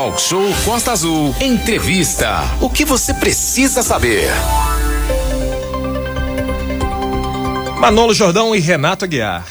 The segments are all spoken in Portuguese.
Talk Show Costa Azul. Entrevista. O que você precisa saber? Manolo Jordão e Renato Aguiar.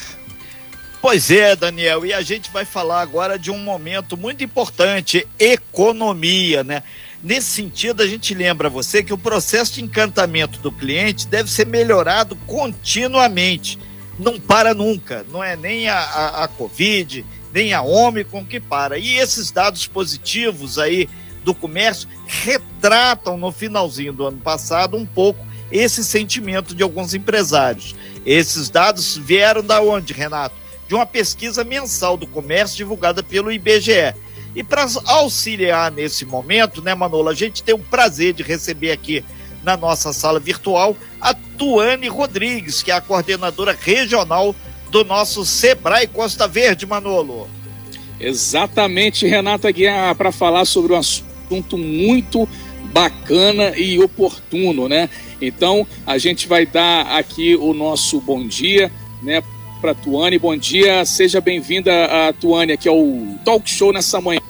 Pois é, Daniel, e a gente vai falar agora de um momento muito importante, economia, né? Nesse sentido, a gente lembra você que o processo de encantamento do cliente deve ser melhorado continuamente. Não para nunca, não é nem a, a, a Covid, nem a Omicron que para. E esses dados positivos aí do comércio retratam no finalzinho do ano passado um pouco esse sentimento de alguns empresários. Esses dados vieram da onde, Renato? De uma pesquisa mensal do comércio divulgada pelo IBGE. E para auxiliar nesse momento, né, Manola, a gente tem o prazer de receber aqui na nossa sala virtual a Tuane Rodrigues, que é a coordenadora regional do nosso Sebrae Costa Verde, Manolo. Exatamente, Renata Guiar, para falar sobre um assunto muito bacana e oportuno, né? Então, a gente vai dar aqui o nosso bom dia, né, para Tuane. Bom dia, seja bem-vinda a Tuane aqui ao Talk Show nessa manhã.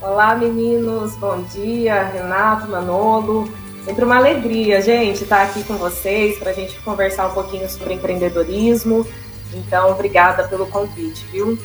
Olá, meninos. Bom dia, Renato, Manolo. Sempre uma alegria, gente, estar aqui com vocês para a gente conversar um pouquinho sobre empreendedorismo. Então, obrigada pelo convite, viu?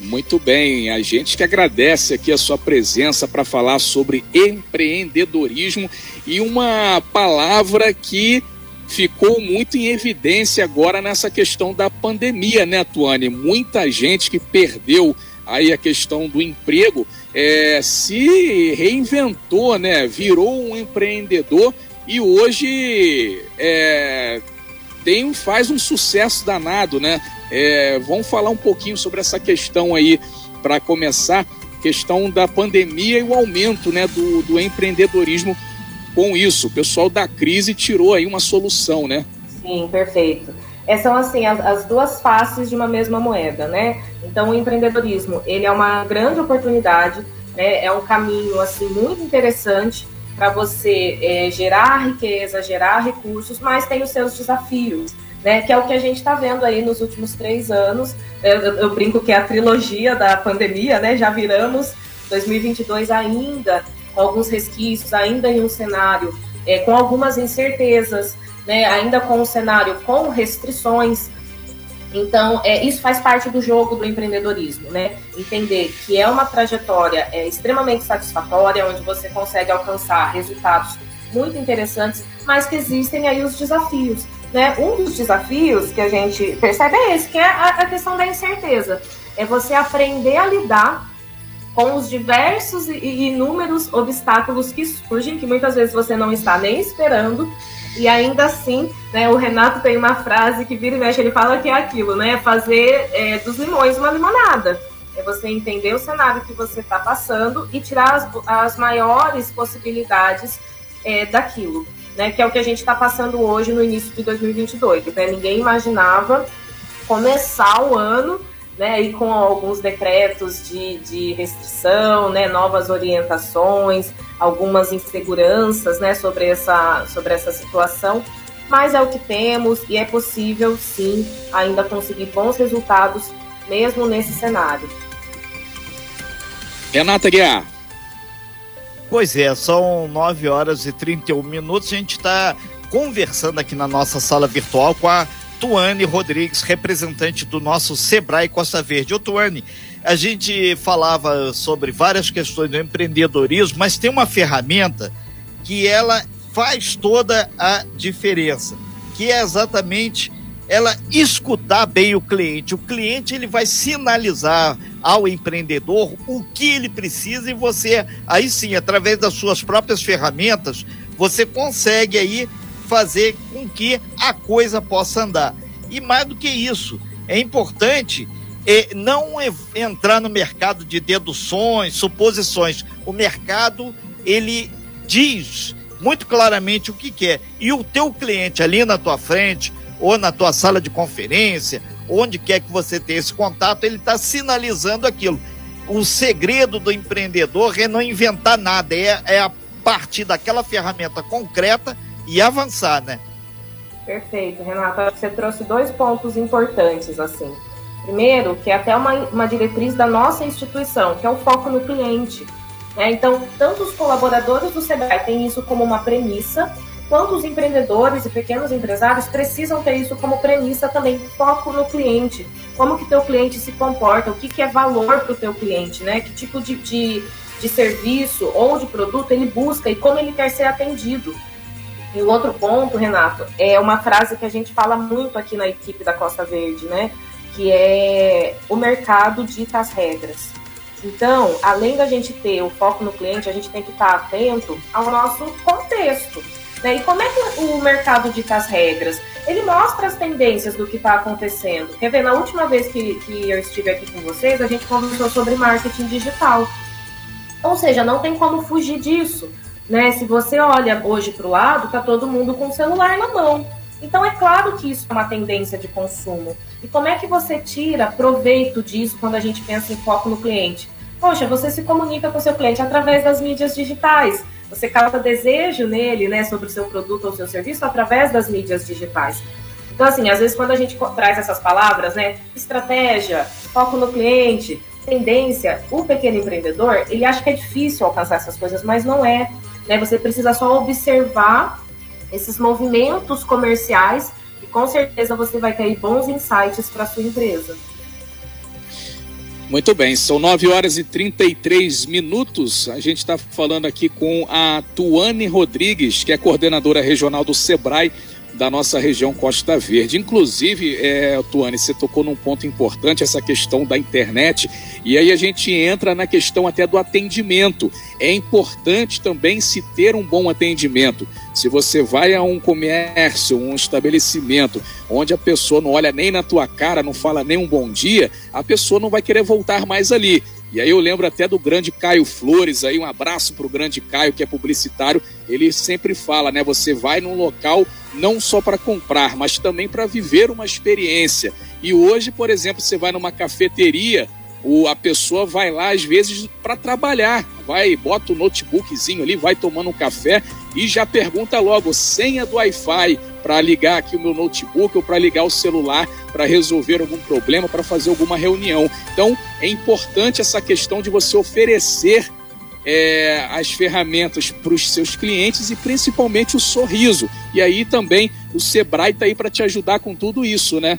Muito bem, a gente que agradece aqui a sua presença para falar sobre empreendedorismo e uma palavra que ficou muito em evidência agora nessa questão da pandemia, né, Tuane? Muita gente que perdeu aí a questão do emprego é, se reinventou, né? Virou um empreendedor e hoje é, tem, faz um sucesso danado, né? É, vamos falar um pouquinho sobre essa questão aí para começar, questão da pandemia e o aumento né, do, do empreendedorismo com isso. O pessoal da crise tirou aí uma solução, né? Sim, perfeito. Essas são assim as, as, duas faces de uma mesma moeda, né? Então o empreendedorismo ele é uma grande oportunidade, né? É um caminho assim muito interessante para você é, gerar riqueza, gerar recursos, mas tem os seus desafios né, que é o que a gente está vendo aí nos últimos três anos. Eu, eu, brinco que é a trilogia da pandemia, né? Já viramos 2022 ainda com alguns resquícios, ainda em um cenário é, com algumas incertezas, né? Ainda com um cenário com restrições. Então, é, isso faz parte do jogo do empreendedorismo, né? Entender que é uma trajetória é, extremamente satisfatória, onde você consegue alcançar resultados muito interessantes, mas que existem aí os desafios né, um dos desafios que a gente percebe é esse, que é a, a questão da incerteza. É você aprender a lidar com os diversos e inúmeros obstáculos que surgem, que muitas vezes você não está nem esperando, e ainda assim, né, o Renato tem uma frase que vira e mexe, ele fala que é aquilo, né, fazer é, dos limões uma limonada. É você entender o cenário que você está passando e tirar as, as maiores possibilidades é, daquilo né, que é o que a gente está passando hoje no início de 2022. Né? Ninguém imaginava começar o ano né, e com alguns decretos de, de restrição, né, novas orientações, algumas inseguranças né, sobre, essa, sobre essa situação, mas é o que temos e é possível sim ainda conseguir bons resultados mesmo nesse cenário. Renata Guiar. Pois é, são 9 horas e 31 minutos. A gente está conversando aqui na nossa sala virtual com a Tuane Rodrigues, representante do nosso Sebrae Costa Verde. Ô, Tuane, a gente falava sobre várias questões do empreendedorismo, mas tem uma ferramenta que ela faz toda a diferença, que é exatamente ela escutar bem o cliente. O cliente ele vai sinalizar ao empreendedor o que ele precisa e você aí sim, através das suas próprias ferramentas, você consegue aí fazer com que a coisa possa andar. E mais do que isso, é importante é, não entrar no mercado de deduções, suposições. O mercado ele diz muito claramente o que quer. E o teu cliente ali na tua frente, ou na tua sala de conferência, onde quer que você tenha esse contato, ele está sinalizando aquilo. O segredo do empreendedor é não inventar nada, é, é a partir daquela ferramenta concreta e avançar, né? Perfeito, Renata. Você trouxe dois pontos importantes, assim. Primeiro, que é até uma, uma diretriz da nossa instituição, que é o foco no cliente. Né? Então, tanto os colaboradores do SEBRAE têm isso como uma premissa, quanto os empreendedores e pequenos empresários precisam ter isso como premissa também, foco no cliente. Como que teu cliente se comporta, o que, que é valor para o teu cliente, né? Que tipo de, de, de serviço ou de produto ele busca e como ele quer ser atendido. E o outro ponto, Renato, é uma frase que a gente fala muito aqui na equipe da Costa Verde, né? Que é o mercado dita as regras. Então, além da gente ter o foco no cliente, a gente tem que estar atento ao nosso contexto. Né? E como é que o mercado dita as regras? Ele mostra as tendências do que está acontecendo. Quer ver, na última vez que, que eu estive aqui com vocês, a gente conversou sobre marketing digital. Ou seja, não tem como fugir disso. Né? Se você olha hoje para o lado, está todo mundo com o celular na mão. Então é claro que isso é uma tendência de consumo. E como é que você tira proveito disso quando a gente pensa em foco no cliente? Poxa, você se comunica com o seu cliente através das mídias digitais. Você causa desejo nele, né, sobre o seu produto ou seu serviço através das mídias digitais. Então, assim, às vezes quando a gente traz essas palavras, né, estratégia, foco no cliente, tendência, o pequeno empreendedor, ele acha que é difícil alcançar essas coisas, mas não é. Né? Você precisa só observar esses movimentos comerciais e com certeza você vai ter bons insights para sua empresa. Muito bem, são 9 horas e 33 minutos. A gente está falando aqui com a Tuane Rodrigues, que é coordenadora regional do SEBRAE da nossa região Costa Verde. Inclusive, é, Tuane, você tocou num ponto importante, essa questão da internet, e aí a gente entra na questão até do atendimento. É importante também se ter um bom atendimento. Se você vai a um comércio, um estabelecimento, onde a pessoa não olha nem na tua cara, não fala nem um bom dia, a pessoa não vai querer voltar mais ali. E aí eu lembro até do grande Caio Flores, aí um abraço para o grande Caio, que é publicitário. Ele sempre fala, né? Você vai num local não só para comprar, mas também para viver uma experiência. E hoje, por exemplo, você vai numa cafeteria, o, a pessoa vai lá às vezes para trabalhar, vai, bota o notebookzinho ali, vai tomando um café e já pergunta logo senha do Wi-Fi para ligar aqui o meu notebook ou para ligar o celular para resolver algum problema, para fazer alguma reunião. Então é importante essa questão de você oferecer é, as ferramentas para os seus clientes e principalmente o sorriso. E aí também o Sebrae está aí para te ajudar com tudo isso, né?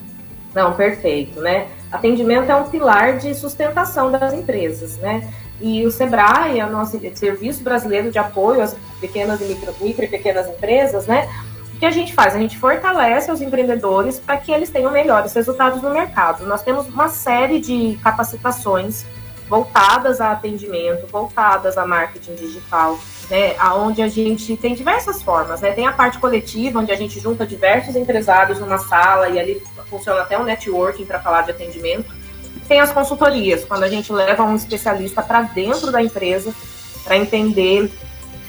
Não, perfeito, né? Atendimento é um pilar de sustentação das empresas, né? E o SEBRAE, o nosso Serviço Brasileiro de Apoio às Pequenas e Micro, micro e Pequenas Empresas, né? O que a gente faz? A gente fortalece os empreendedores para que eles tenham melhores resultados no mercado. Nós temos uma série de capacitações voltadas a atendimento, voltadas a marketing digital, né, aonde a gente tem diversas formas, né? Tem a parte coletiva, onde a gente junta diversos empresários numa sala e ali funciona até um networking para falar de atendimento. Tem as consultorias, quando a gente leva um especialista para dentro da empresa para entender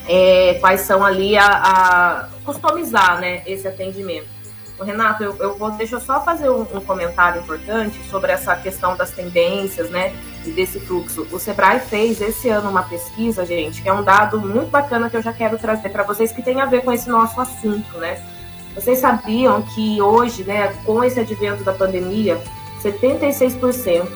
é, quais são ali a, a, customizar, né, esse atendimento. O Renato, eu, eu vou deixa eu só fazer um, um, comentário importante sobre essa questão das tendências, né, desse fluxo. O Sebrae fez esse ano uma pesquisa, gente, que é um dado muito bacana que eu já quero trazer para vocês que tem a ver com esse nosso assunto, né? Vocês sabiam que hoje, né, com esse advento da pandemia, 76%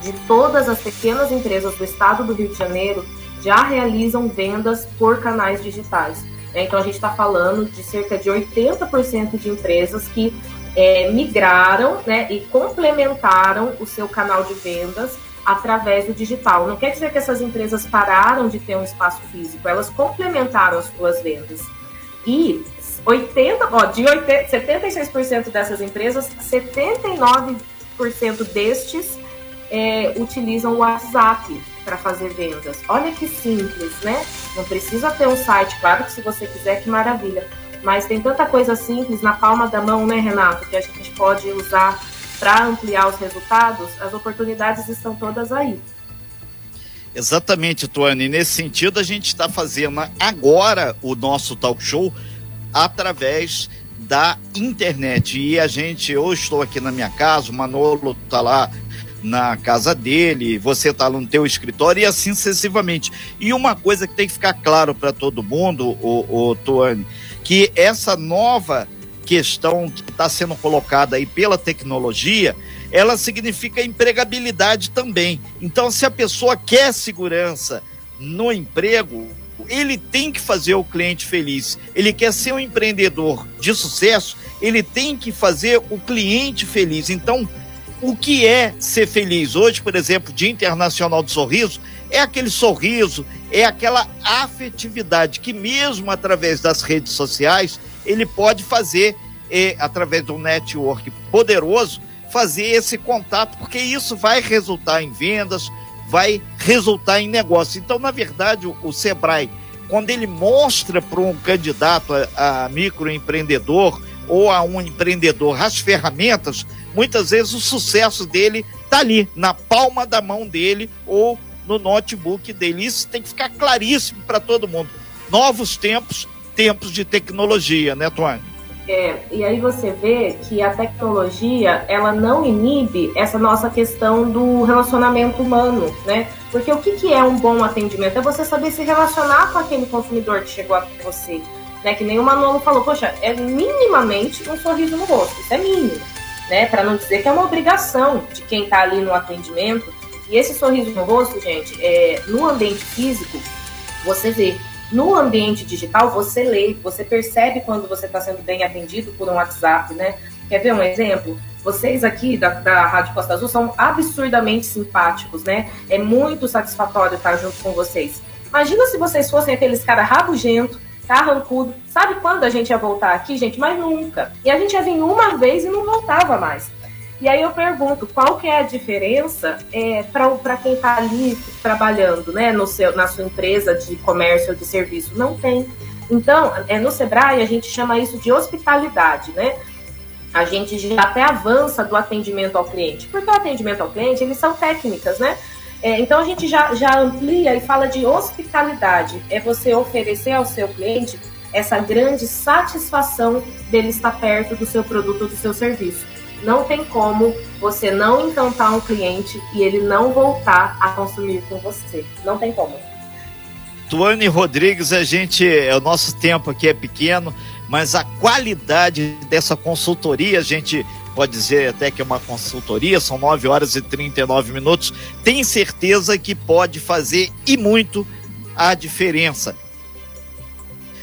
de todas as pequenas empresas do estado do Rio de Janeiro já realizam vendas por canais digitais. Né? Então, a gente está falando de cerca de 80% de empresas que é, migraram né, e complementaram o seu canal de vendas através do digital. Não quer dizer que essas empresas pararam de ter um espaço físico, elas complementaram as suas vendas. E 80, ó, de 80, 76% dessas empresas, 79% destes é, utilizam o WhatsApp para fazer vendas. Olha que simples, né? Não precisa ter um site, claro que se você quiser, que maravilha. Mas tem tanta coisa simples na palma da mão, né, Renato, que a gente pode usar para ampliar os resultados. As oportunidades estão todas aí. Exatamente, Tuane. Nesse sentido, a gente está fazendo agora o nosso talk show através da internet. E a gente, eu estou aqui na minha casa, o Manolo está lá na casa dele, você está no teu escritório e assim sucessivamente. E uma coisa que tem que ficar claro para todo mundo, o, o Tuane, que essa nova questão que está sendo colocada aí pela tecnologia, ela significa empregabilidade também. Então, se a pessoa quer segurança no emprego, ele tem que fazer o cliente feliz. Ele quer ser um empreendedor de sucesso, ele tem que fazer o cliente feliz. Então, o que é ser feliz? Hoje, por exemplo, Dia Internacional do Sorriso, é aquele sorriso, é aquela afetividade que, mesmo através das redes sociais, ele pode fazer, através de um network poderoso, fazer esse contato, porque isso vai resultar em vendas, vai resultar em negócio. Então, na verdade, o, o Sebrae, quando ele mostra para um candidato a, a microempreendedor ou a um empreendedor as ferramentas, muitas vezes o sucesso dele está ali, na palma da mão dele ou no notebook dele. Isso tem que ficar claríssimo para todo mundo. Novos tempos, tempos de tecnologia, né, Tuane? É, e aí você vê que a tecnologia, ela não inibe essa nossa questão do relacionamento humano, né? Porque o que, que é um bom atendimento? É você saber se relacionar com aquele consumidor que chegou até você. Né? Que nem o Manolo falou, poxa, é minimamente um sorriso no rosto, isso é mínimo. Né? Para não dizer que é uma obrigação de quem está ali no atendimento. E esse sorriso no rosto, gente, é, no ambiente físico, você vê no ambiente digital, você lê, você percebe quando você está sendo bem atendido por um WhatsApp, né? Quer ver um exemplo? Vocês aqui da, da Rádio Costa Azul são absurdamente simpáticos, né? É muito satisfatório estar junto com vocês. Imagina se vocês fossem aqueles cara rabugento, carrancudo. Sabe quando a gente ia voltar aqui, gente? Mas nunca. E a gente ia vir uma vez e não voltava mais. E aí eu pergunto, qual que é a diferença é, para quem está ali trabalhando, né, no seu, na sua empresa de comércio ou de serviço? Não tem. Então, é, no Sebrae a gente chama isso de hospitalidade, né? A gente já até avança do atendimento ao cliente, porque o atendimento ao cliente, eles são técnicas, né? É, então a gente já, já amplia e fala de hospitalidade. É você oferecer ao seu cliente essa grande satisfação dele estar perto do seu produto ou do seu serviço não tem como você não encantar um cliente e ele não voltar a consumir com você. Não tem como. Tuane Rodrigues, a gente, o nosso tempo aqui é pequeno, mas a qualidade dessa consultoria, a gente pode dizer até que é uma consultoria, são 9 horas e 39 minutos, tem certeza que pode fazer e muito a diferença.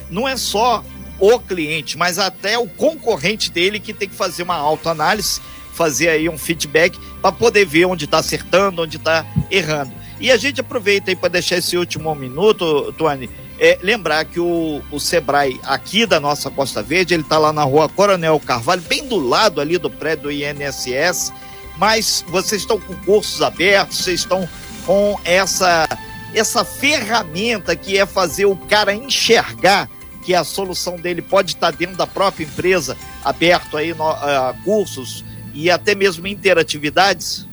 Não é só o cliente, mas até o concorrente dele que tem que fazer uma autoanálise, fazer aí um feedback para poder ver onde está acertando, onde está errando. E a gente aproveita aí para deixar esse último minuto, Tuane, é, lembrar que o, o Sebrae aqui da nossa Costa Verde, ele está lá na rua Coronel Carvalho, bem do lado ali do prédio do INSS, mas vocês estão com cursos abertos, vocês estão com essa, essa ferramenta que é fazer o cara enxergar que a solução dele pode estar dentro da própria empresa, aberto aí no, uh, cursos e até mesmo interatividades?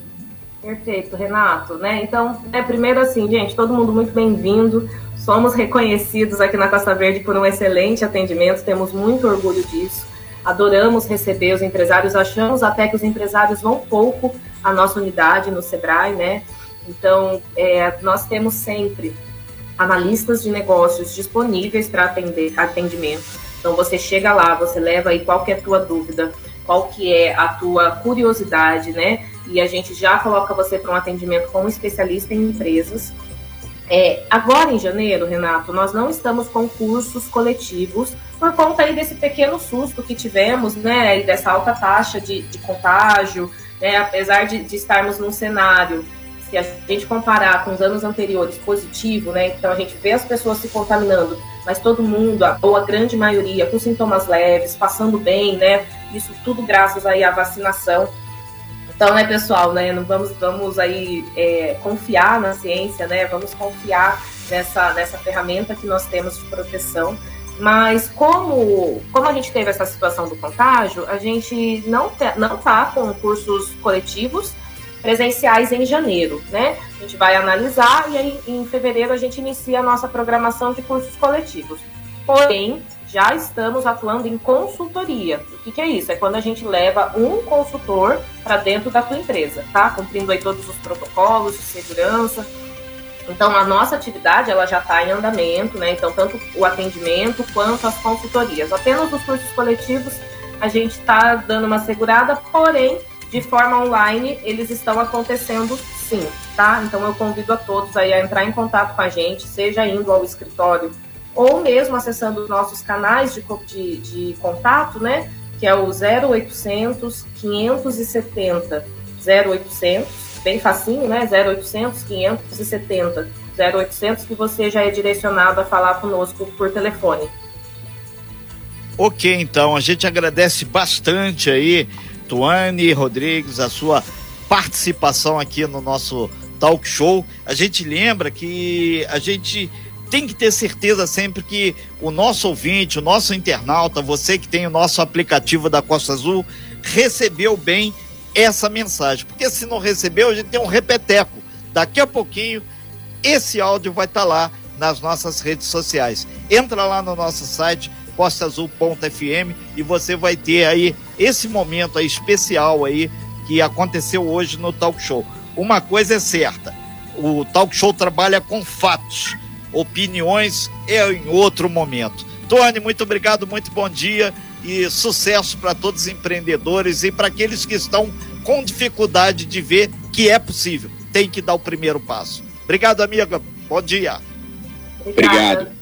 Perfeito, Renato. Né? Então, é, primeiro assim, gente, todo mundo muito bem-vindo. Somos reconhecidos aqui na Costa Verde por um excelente atendimento, temos muito orgulho disso. Adoramos receber os empresários, achamos até que os empresários vão pouco à nossa unidade no Sebrae, né? Então, é, nós temos sempre analistas de negócios disponíveis para atender atendimento. Então você chega lá, você leva aí qual que é a tua dúvida, qual que é a tua curiosidade, né? E a gente já coloca você para um atendimento com um especialista em empresas. É, agora em janeiro, Renato, nós não estamos com cursos coletivos por conta aí desse pequeno susto que tivemos, né? E dessa alta taxa de, de contágio, né? Apesar de, de estarmos num cenário se a gente comparar com os anos anteriores positivo, né? Então a gente vê as pessoas se contaminando, mas todo mundo, ou a grande maioria, com sintomas leves, passando bem, né? Isso tudo graças aí à vacinação. Então, né, pessoal, né? Não vamos, vamos aí é, confiar na ciência, né? Vamos confiar nessa, nessa ferramenta que nós temos de proteção. Mas como, como a gente teve essa situação do contágio, a gente não, te, não tá com cursos coletivos presenciais em janeiro, né? A gente vai analisar e aí em fevereiro a gente inicia a nossa programação de cursos coletivos. Porém, já estamos atuando em consultoria. O que, que é isso? É quando a gente leva um consultor para dentro da tua empresa, tá? Cumprindo aí todos os protocolos de segurança. Então, a nossa atividade ela já está em andamento, né? Então, tanto o atendimento quanto as consultorias. Apenas os cursos coletivos a gente está dando uma segurada, porém de forma online, eles estão acontecendo sim, tá? Então eu convido a todos aí a entrar em contato com a gente, seja indo ao escritório ou mesmo acessando os nossos canais de, de, de contato, né? Que é o 0800 570 0800, bem facinho, né? 0800 570 0800, que você já é direcionado a falar conosco por telefone. Ok, então, a gente agradece bastante aí Tuane Rodrigues, a sua participação aqui no nosso talk show. A gente lembra que a gente tem que ter certeza sempre que o nosso ouvinte, o nosso internauta, você que tem o nosso aplicativo da Costa Azul, recebeu bem essa mensagem. Porque se não recebeu, a gente tem um repeteco. Daqui a pouquinho, esse áudio vai estar tá lá nas nossas redes sociais. Entra lá no nosso site costaazul.fm e você vai ter aí esse momento aí especial aí que aconteceu hoje no talk show. Uma coisa é certa, o talk show trabalha com fatos, opiniões é em outro momento. Tony, muito obrigado, muito bom dia e sucesso para todos os empreendedores e para aqueles que estão com dificuldade de ver que é possível. Tem que dar o primeiro passo. Obrigado, amiga. Bom dia. Obrigado.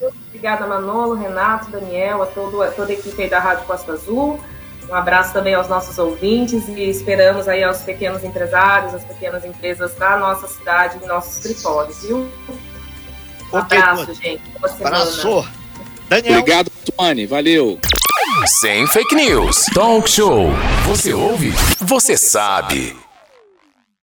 Obrigada, Manolo, Renato, Daniel, a, todo, a toda a equipe aí da Rádio Costa Azul. Um abraço também aos nossos ouvintes e esperamos aí aos pequenos empresários, às pequenas empresas da nossa cidade, em nossos escritórios, viu? Um abraço, gente. Boa Abraço. Daniel. Obrigado, Tony. Valeu. Sem fake news. Talk show. Você ouve? Você sabe.